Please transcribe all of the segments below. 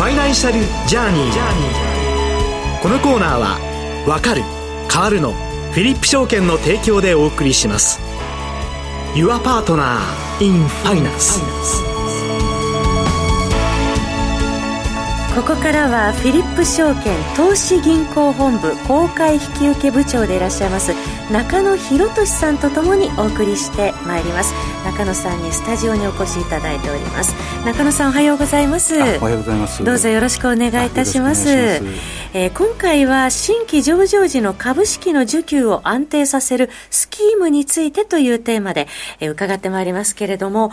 ファイナンシャルジャーニー。このコーナーは「わかる変わるの」フィリップ証券の提供でお送りします。Your Partner in Finance ここからはフィリップ証券投資銀行本部公開引受部長でいらっしゃいます中野博俊さんとともにお送りしてまいります。中野さんにスタジオにお越しいただいております。中野さんおはようございます。おはようございます。どうぞよろしくお願いいたします。えー、今回は新規上場時の株式の需給を安定させるスキームについてというテーマで、えー、伺ってまいりますけれども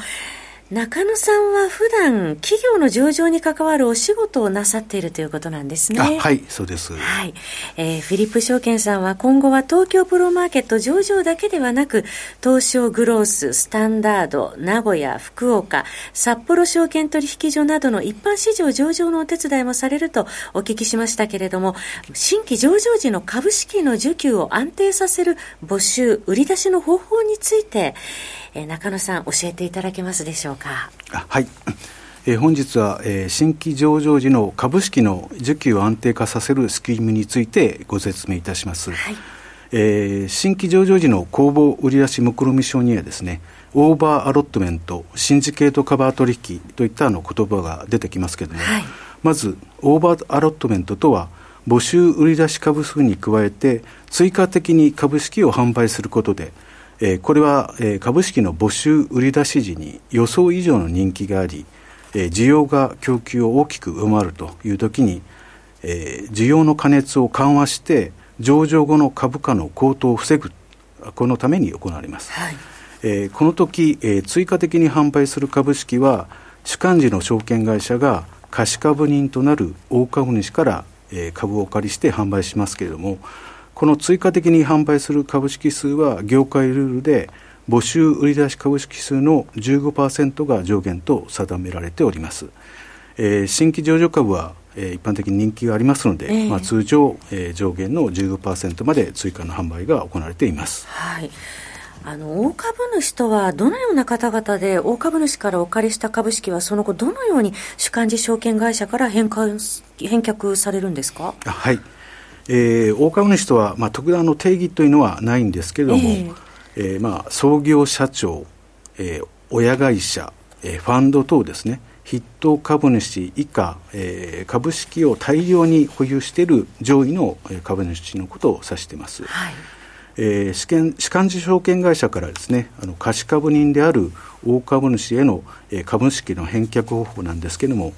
中野さんは普段企業の上場に関わるお仕事をなさっているということなんですね。はい、そうです。はい。えー、フィリップ証券さんは今後は東京プロマーケット上場だけではなく、東証グロース、スタンダード、名古屋、福岡、札幌証券取引所などの一般市場上場のお手伝いもされるとお聞きしましたけれども、新規上場時の株式の需給を安定させる募集、売り出しの方法について、えー、中野さん教えていただけますでしょうか？はい、えー、本日は、えー、新規上場時の株式の需給を安定化させるスキームについてご説明いたします、はい。えー、新規上場時の公募売出目論見書にはですねオーバーアロットメントシンジケートカバー取引といったあの言葉が出てきますけれども、はい、まずオーバーアロットメントとは募集売出株数に加えて追加的に株式を販売することでえー、これは、えー、株式の募集売り出し時に予想以上の人気があり、えー、需要が供給を大きく上回るというときに、えー、需要の過熱を緩和して上場後の株価の高騰を防ぐこのために行われます、はい、えー、この時、えー、追加的に販売する株式は主幹事の証券会社が貸株人となる大株主から、えー、株をお借りして販売しますけれどもこの追加的に販売する株式数は業界ルールで募集売出株式数の15%が上限と定められております。えー、新規上場株は、えー、一般的に人気がありますので、えー、まあ、通常、えー、上限の15%まで追加の販売が行われています。はいあの大株主とはどのような方々で大株主からお借りした株式はその後どのように主幹事証券会社から返還返却されるんですか？はいえー、大株主とは、まあ、特段の定義というのはないんですけれども、えー、えー、まあ、創業社長、えー、親会社、えー、ファンド等ですね、筆頭株主以下、えー、株式を大量に保有している上位の株主のことを指しています。はいえー、試験主幹事証券会社からですねあの貸株人である大株主への、えー、株式の返却方法なんですけれども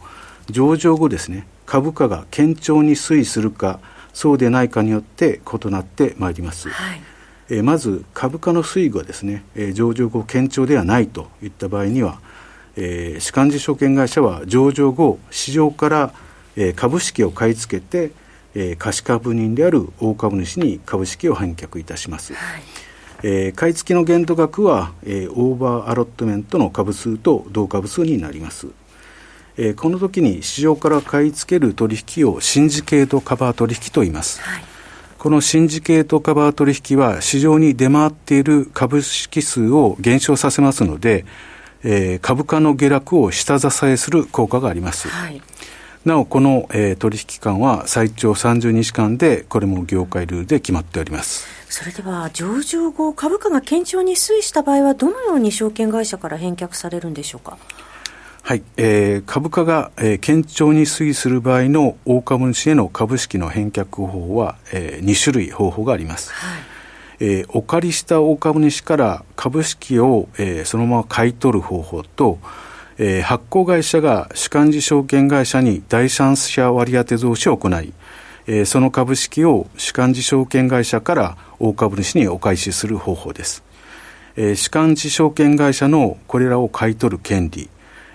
上場後ですね株価が堅調に推移するかそうでないかによって異なってまいります。はいえー、まず株価の推移がですね、えー、上場後堅調ではないといった場合には、えー、主幹事証券会社は上場後市場から、えー、株式を買い付けて、えー、貸株人である大株主に株式を返却いたします。はいえー、買い付けの限度額は、えー、オーバーアロットメントの株数と同株数になります。えー、この時に市場から買い付ける取引をシンジケートカバー取引と言います。はい、このシンジケートカバー取引は市場に出回っている株式数を減少させますので、えー、株価の下落を下支えする効果があります。はいなお、この、えー、取引期間は最長30日間で、これも業界ルールで決まっております。それでは、上場後、株価が堅調に推移した場合は、どのように証券会社から返却されるんでしょうか？はい、えー、株価が、えー、堅調に推移する場合の大株主への株式の返却方法は、えー、2種類方法があります。はいえー、お借りした大株主から株式を、えー、そのまま買い取る方法と、えー、発行会社が主幹事証券会社に第三者割当増資を行い、えー、その株式を主幹事証券会社から大株主にお返しする方法です。えー、主幹事証券会社のこれらを買い取る権利、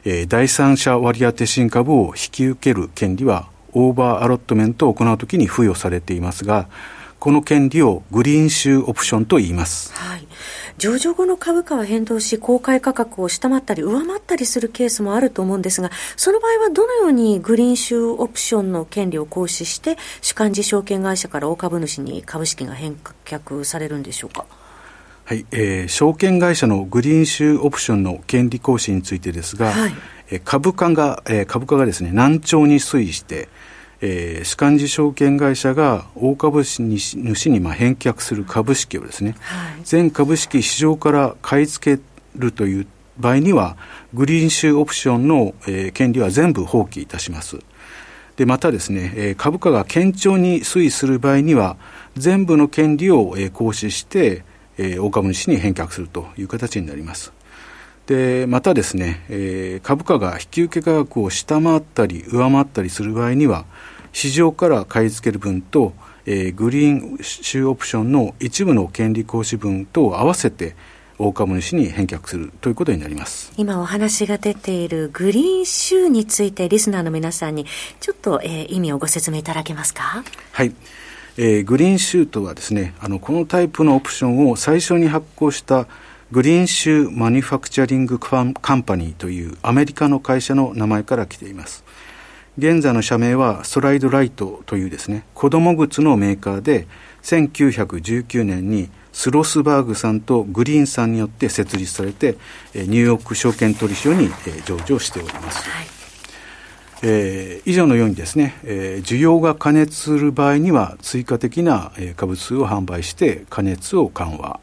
えー、第三者割当新株を引き受ける権利は、オーバーアロットメントを行うときに付与されていますが、この権利をグリーンシューオプションと言います。はい。上場後の株価は変動し、公開価格を下回ったり上回ったりするケースもあると思うんですが、その場合はどのようにグリーンシューオプションの権利を行使して、主幹事証券会社から大株主に株式が返却されるんでしょうか？はい、えー、証券会社のグリーンシューオプションの権利行使についてですが、はい、株価が、株価がですね、難聴に推移して、えー、主幹事証券会社が大株主にまあ返却する株式をですね、はい、全株式市場から買い付けるという場合には、グリーンシューオプションの、えー、権利は全部放棄いたします。で、またですね、えー、株価が堅調に推移する場合には、全部の権利を、えー、行使して、えー、大株主に返却するという形になります。で、またですね、えー、株価が引き受け価格を下回ったり上回ったりする場合には、市場から買い付ける分と、えー、グリーンシューオプションの一部の権利行使分と合わせて、大株主に返却するということになります。今お話が出ているグリーンシューについてリスナーの皆さんにちょっと、えー、意味をご説明いただけますか？はい、えー、グリーンシューとはですねあのこのタイプのオプションを最初に発行したグリーンシューマニュファクチャリングカンパニーというアメリカの会社の名前から来ています。現在の社名はストライドライトというですね子供靴のメーカーで1919年にスロスバーグさんとグリーンさんによって設立されてニューヨーク証券取引所に上場しております、はい、えー、以上のようにですね、えー、需要が過熱する場合には追加的な株数を販売して過熱を緩和。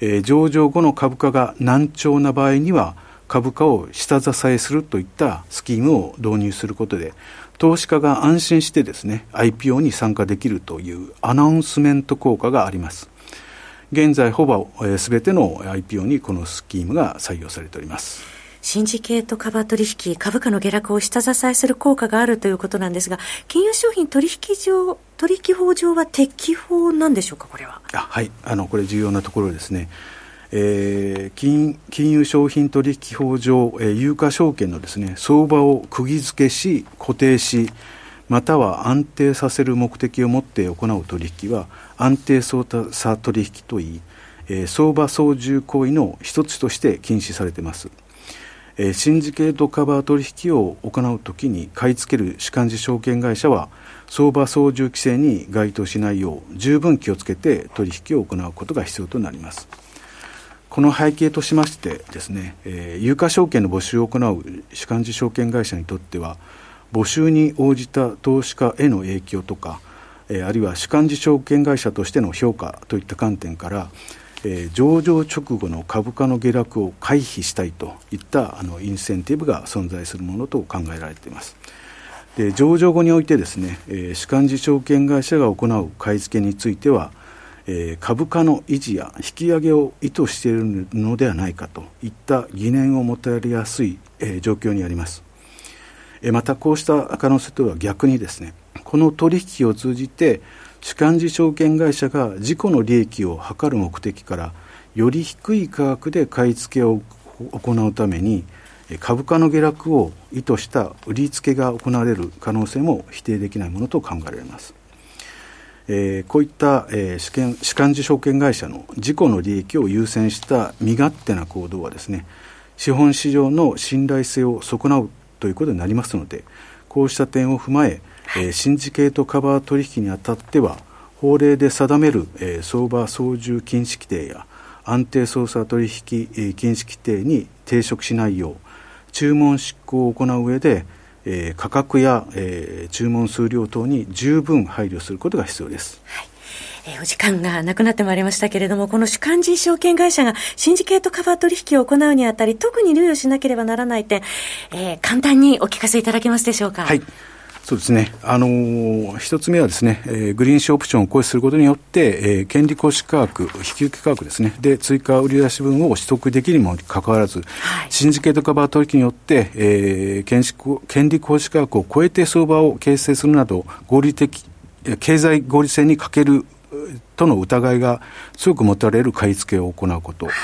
えー、上場後の株価が難聴な場合には株価を下支えするといったスキームを導入することで投資家が安心してですね IPO に参加できるというアナウンスメント効果があります。現在ほぼすべての IPO にこのスキームが採用されております。シンジケートカバー取引、株価の下落を下支えする効果があるということなんですが、金融商品取引上、取引法上は適法なんでしょうか、これは？あはい、あのこれ重要なところですね。えー、金金融商品取引法上、えー、有価証券のですね相場を釘付けし固定しまたは安定させる目的を持って行う取引は安定操作取引といい、えー、相場操縦行為の一つとして禁止されています。えー、シンジケートカバー取引を行うときに買い付ける主幹事証券会社は相場操縦規制に該当しないよう十分気をつけて取引を行うことが必要となります。この背景としましてですね、えー、有価証券の募集を行う主幹事証券会社にとっては募集に応じた投資家への影響とか、えー、あるいは主幹事証券会社としての評価といった観点からえー、上場直後の株価の下落を回避したいといったあのインセンティブが存在するものと考えられています。で上場後においてですね、えー、主幹事証券会社が行う買い付けについては、えー、株価の維持や引き上げを意図しているのではないかといった疑念を持たれやすい、えー、状況にあります。え、またこうした可能性とは逆にですね、この取引を通じて主幹事証券会社が自己の利益を図る目的からより低い価格で買い付けを行うために株価の下落を意図した売り付けが行われる可能性も否定できないものと考えられます。えー、こういった、えー、主権主幹事証券会社の自己の利益を優先した身勝手な行動はですね資本市場の信頼性を損なうということになりますのでこうした点を踏まええー、シンジケートカバー取引にあたっては法令で定める、えー、相場操縦禁止規定や安定操作取引、えー、禁止規定に抵触しないよう注文執行を行う上で、えー、価格や、えー、注文数量等に十分配慮することが必要です。はいえー、お時間がなくなってまいりましたけれども、この主幹事証券会社がシンジケートカバー取引を行うにあたり、特に留意しなければならない点、えー、簡単にお聞かせいただけますでしょうか？はい。そうですね。あのー、一つ目はですね、えー、グリーンシーオプションを行使することによって、えー、権利行使価格、引き受け価格ですね、で、追加売り出し分を取得できるにもかかわらず、はい、シンジケートカバー取引によって、えー、権権利行使価格を超えて相場を形成するなど、合理的、経済合理性に欠けるとの疑いが強く持たれる買い付けを行うこと。二、はい、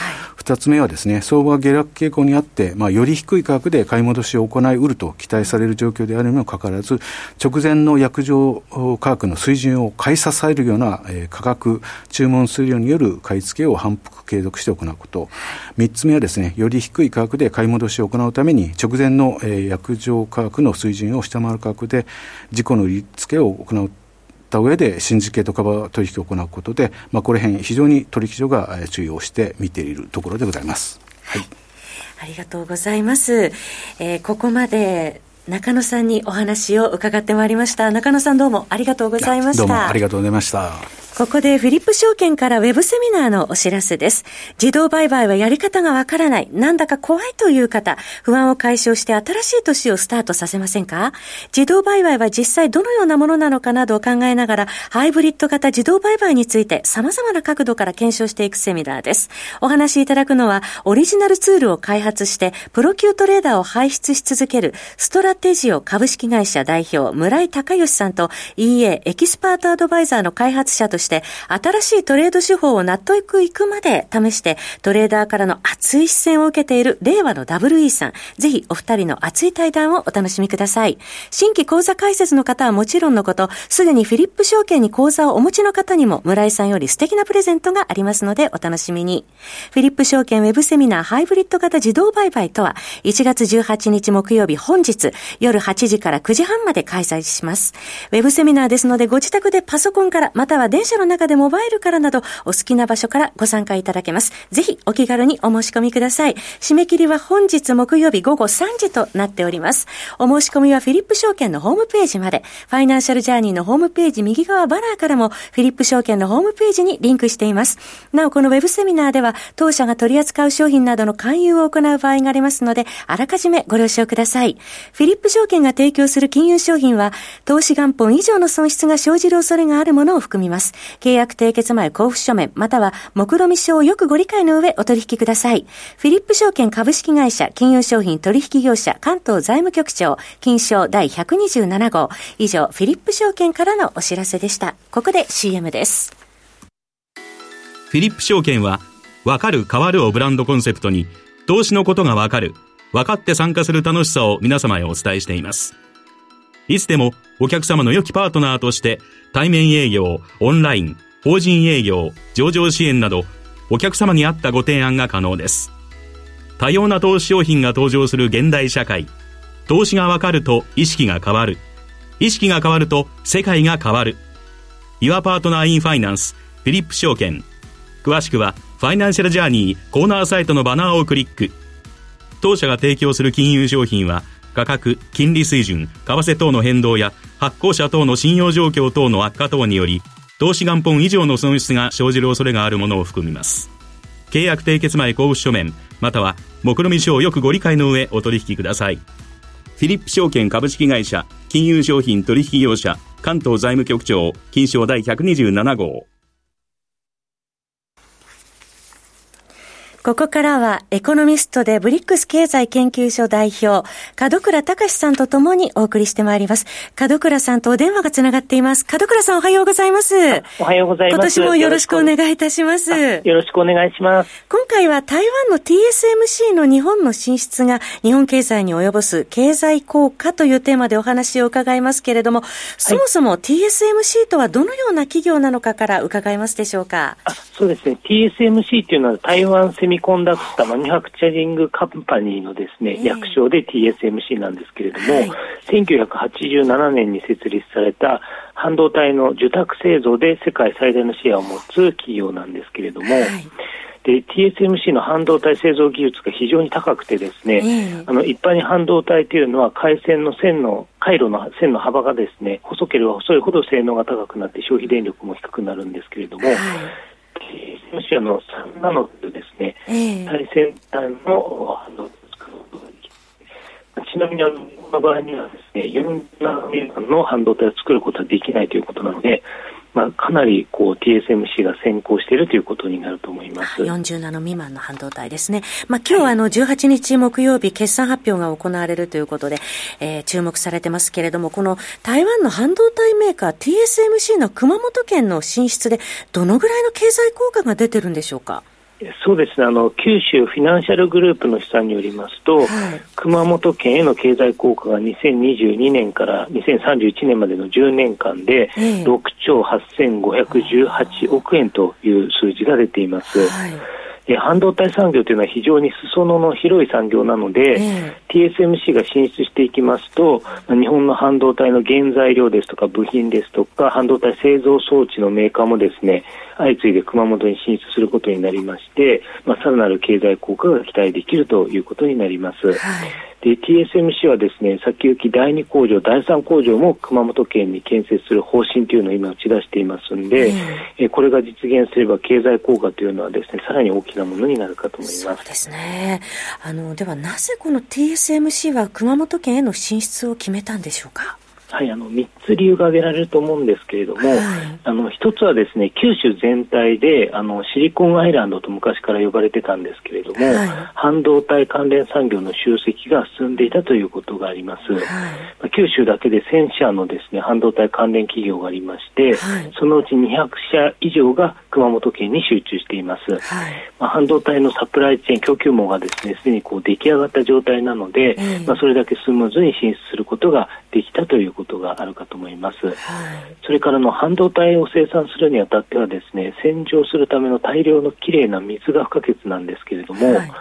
2つ目はですね、相場下落傾向にあって、まあ、より低い価格で買い戻しを行いうると期待される状況であるにもかかわらず、直前の約定価格の水準を買い支えるような、えー、価格、注文数量による買い付けを反復継続して行うこと。三つ目はですね、より低い価格で買い戻しを行うために、直前の、えー、約定価格の水準を下回る価格で、自己の売り付けを行うった上で、シンジケートカバー取引を行うことで、まあ、これ辺、非常に取引所が注意をして見ているところでございます。はいありがとうございます。えー、ここまで中野さんにお話を伺ってまいりました。中野さんどうもありがとうございました。どうもありがとうございました。ここでフィリップ証券からウェブセミナーのお知らせです。自動売買はやり方がわからない、なんだか怖いという方、不安を解消して新しい年をスタートさせませんか？自動売買は実際どのようなものなのかなどを考えながら、ハイブリッド型自動売買について様々な角度から検証していくセミナーです。お話しいただくのは、オリジナルツールを開発して、プロ級トレーダーを輩出し続ける、ストラテジオ株式会社代表、村井隆義さんと EA エキスパートアドバイザーの開発者として、して新しいトレード手法を納得いくまで試して、トレーダーからの熱い視線を受けている令和の WE さん。ぜひお二人の熱い対談をお楽しみください。新規口座開設の方はもちろんのこと、すでにフィリップ証券に口座をお持ちの方にも村井さんより素敵なプレゼントがありますのでお楽しみに。フィリップ証券ウェブセミナーハイブリッド型自動売買とは、1月18日木曜日本日夜8時から9時半まで開催します。ウェブセミナーですのでご自宅でパソコンからまたは電車の中でモバイルからなどお好きな場所からご参加いただけます。ぜひお気軽にお申し込みください。締め切りは本日木曜日午後3時となっております。お申し込みはフィリップ証券のホームページまで、ファイナンシャルジャーニーのホームページ右側バナーからもフィリップ証券のホームページにリンクしています。なお、このウェブセミナーでは当社が取り扱う商品などの勧誘を行う場合がありますので、あらかじめご了承ください。フィリップ証券が提供する金融商品は、投資元本以上の損失が生じる恐れがあるものを含みます。契約締結前交付書面、または目論見書をよくご理解の上お取引ください。フィリップ証券株式会社金融商品取引業者関東財務局長金賞第127号。以上、フィリップ証券からのお知らせでした。ここで CM です。フィリップ証券は、わかる変わるをブランドコンセプトに、投資のことがわかる、分かって参加する楽しさを皆様へお伝えしています。いつでもお客様の良きパートナーとして対面営業、オンライン、法人営業、上場支援など、お客様に合ったご提案が可能です。多様な投資商品が登場する現代社会。投資がわかると意識が変わる。意識が変わると世界が変わる。Your Partner in Finance フィリップ証券。詳しくはファイナンシャルジャーニーコーナーサイトのバナーをクリック。当社が提供する金融商品は価格、金利水準、為替等の変動や発行者等の信用状況等の悪化等により投資元本以上の損失が生じる恐れがあるものを含みます。契約締結前交付書面、または、目論見書をよくご理解の上お取引ください。フィリップ証券株式会社、金融商品取引業者、関東財務局長、金賞第127号。ここからはエコノミストでブリックス経済研究所代表、門倉隆さんとともにお送りしてまいります。門倉さんとお電話がつながっています。門倉さんおはようございます。おはようございます。今年もよろしくお願いいたします。よろしくお願いします。今回は台湾の TSMC の日本の進出が日本経済に及ぼす経済効果というテーマでお話を伺いますけれども、そもそも TSMC とはどのような企業なのかから伺いますでしょうか？そうですね。TSMC というのは台湾セミコンダクターマニュファクチャリングカンパニーのですね、略称で TSMC なんですけれども、はい、1987年に設立された半導体の受託製造で世界最大のシェアを持つ企業なんですけれども、はい。で TSMC の半導体製造技術が非常に高くてですね、えー、あの一般に半導体というのは回線の線の回路の線の幅がですね細ければ細いほど性能が高くなって消費電力も低くなるんですけれども、はいロシアの3ナノというですね、えー、最先端の反動を作ることができます。ちなみにあの、この場合にはですね、4ナノメートルの半導体を作ることはできないということなので、まあ、かなりこう TSMC が先行しているということになると思います40ナノ未満の半導体ですね、まあ今日はあの18日木曜日、決算発表が行われるということで、えー、注目されてますけれども、この台湾の半導体メーカー TSMC の熊本県の進出で、どのぐらいの経済効果が出てるんでしょうか？そうですね。あの九州フィナンシャルグループの試算によりますと、はい、熊本県への経済効果が2022年から2031年までの10年間で6兆8518億円という数字が出ています。はいえ半導体産業というのは非常に裾野の広い産業なので、えー、TSMC が進出していきますと、日本の半導体の原材料ですとか部品ですとか、半導体製造装置のメーカーもですね、相次いで熊本に進出することになりまして、まあ、さらなる経済効果が期待できるということになります。はいで TSMC はですね先行き第2工場、第3工場も熊本県に建設する方針というのを今打ち出していますので、えー、これが実現すれば経済効果というのはですねさらに大きなものになるかと思います。そうですね。あのではなぜこの TSMC は熊本県への進出を決めたんでしょうか？はい、あの3つ理由が挙げられると思うんですけれども、はい、あの1つはですね九州全体であのシリコンアイランドと昔から呼ばれてたんですけれども、はい、半導体関連産業の集積が進んでいたということがあります、はい、九州だけで1000社のですね半導体関連企業がありまして、そのうち200社以上が熊本県に集中しています、まあ、半導体のサプライチェーン供給網がですねすでにこう出来上がった状態なので、まあ、それだけスムーズに進出することができたということがあるかと思います、はい、それからの半導体を生産するにあたってはですね洗浄するための大量のきれいな水が不可欠なんですけれども、はい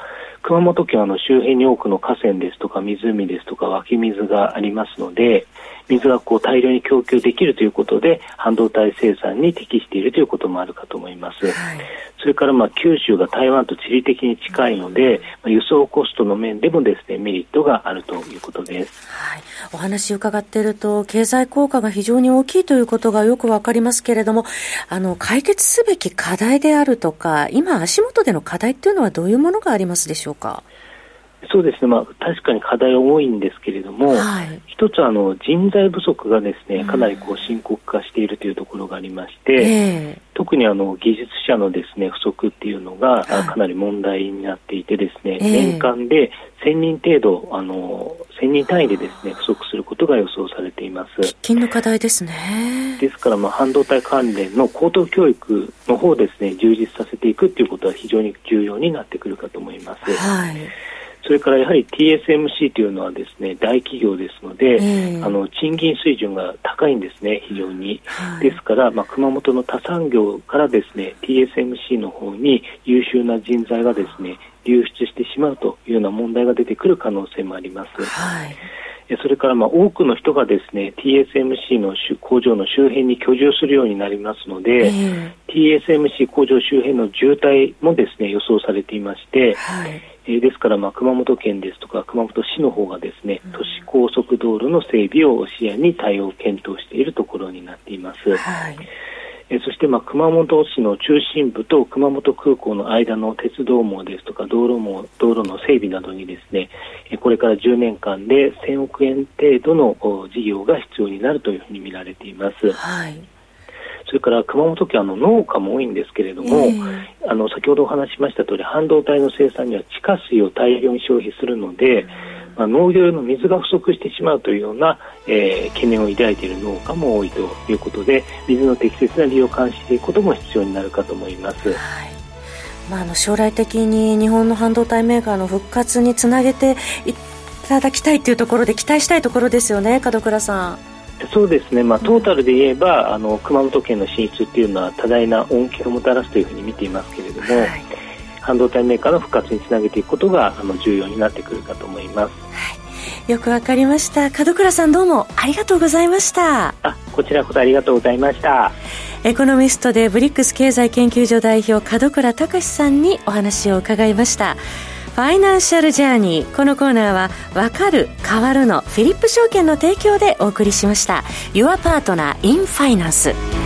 熊本県はの周辺に多くの河川ですとか湖ですとか湧き水がありますので水がこう大量に供給できるということで半導体生産に適しているということもあるかと思います、はい、それからまあ九州が台湾と地理的に近いので、まあ、輸送コストの面でもですねメリットがあるということです、はい、お話伺っていると経済効果が非常に大きいということがよくわかりますけれどもあの解決すべき課題であるとか今足元での課題っていうのはどういうものがありますでしょうか。そうですね、まあ、確かに課題は多いんですけれども、はい、一つはあの人材不足がですねかなりこう深刻化しているというところがありまして、えー、特にあの技術者のですね不足っていうのがかなり問題になっていてですね、年間で1000人程度あの1000人単位でですね不足することが予想されています。喫緊の課題ですね。ですからまあ半導体関連の高等教育の方ですね充実させていくっていうことは非常に重要になってくるかと思います。はいそれからやはり TSMC というのはですね大企業ですので、えー、あの賃金水準が高いんですね、非常に。はい、ですから、まあ、熊本の他産業からですね TSMC の方に優秀な人材がですね流出してしまうというような問題が出てくる可能性もあります。はい。それからまあ多くの人がですね TSMC の工場の周辺に居住するようになりますので、えー、TSMC 工場周辺の渋滞もですね予想されていまして、はい、えー、ですから、まあ、熊本県ですとか熊本市の方がですね、都市高速道路の整備を視野に対応を検討しているところになっています。はいえそして、まあ、熊本市の中心部と熊本空港の間の鉄道網ですとか道路網道路の整備などにですねこれから10年間で1000億円程度の事業が必要になるというふうに見られています。はいそれから熊本県の農家も多いんですけれども、えー、あの先ほどお話ししました通り半導体の生産には地下水を大量に消費するので、まあ、農業用の水が不足してしまうというような、えー、懸念を抱いている農家も多いということで水の適切な利用を監視していくことも必要になるかと思います。はいまあ、あの将来的に日本の半導体メーカーの復活につなげていただきたいというところで期待したいところですよね、門倉さん。そうですね、まあ、トータルで言えば、うん、あの熊本県の進出っていうのは多大な恩恵をもたらすというふうに見ていますけれども、はい、半導体メーカーの復活につなげていくことがあの重要になってくるかと思います。はい、よくわかりました。門倉さんどうもありがとうございました。あ、こちらこそありがとうございました。エコノミストでブリックス経済研究所代表門倉隆さんにお話を伺いました。ファイナンシャルジャーニー。このコーナーは、わかる、変わるのフィリップ証券の提供でお送りしました。Your Partner in Finance。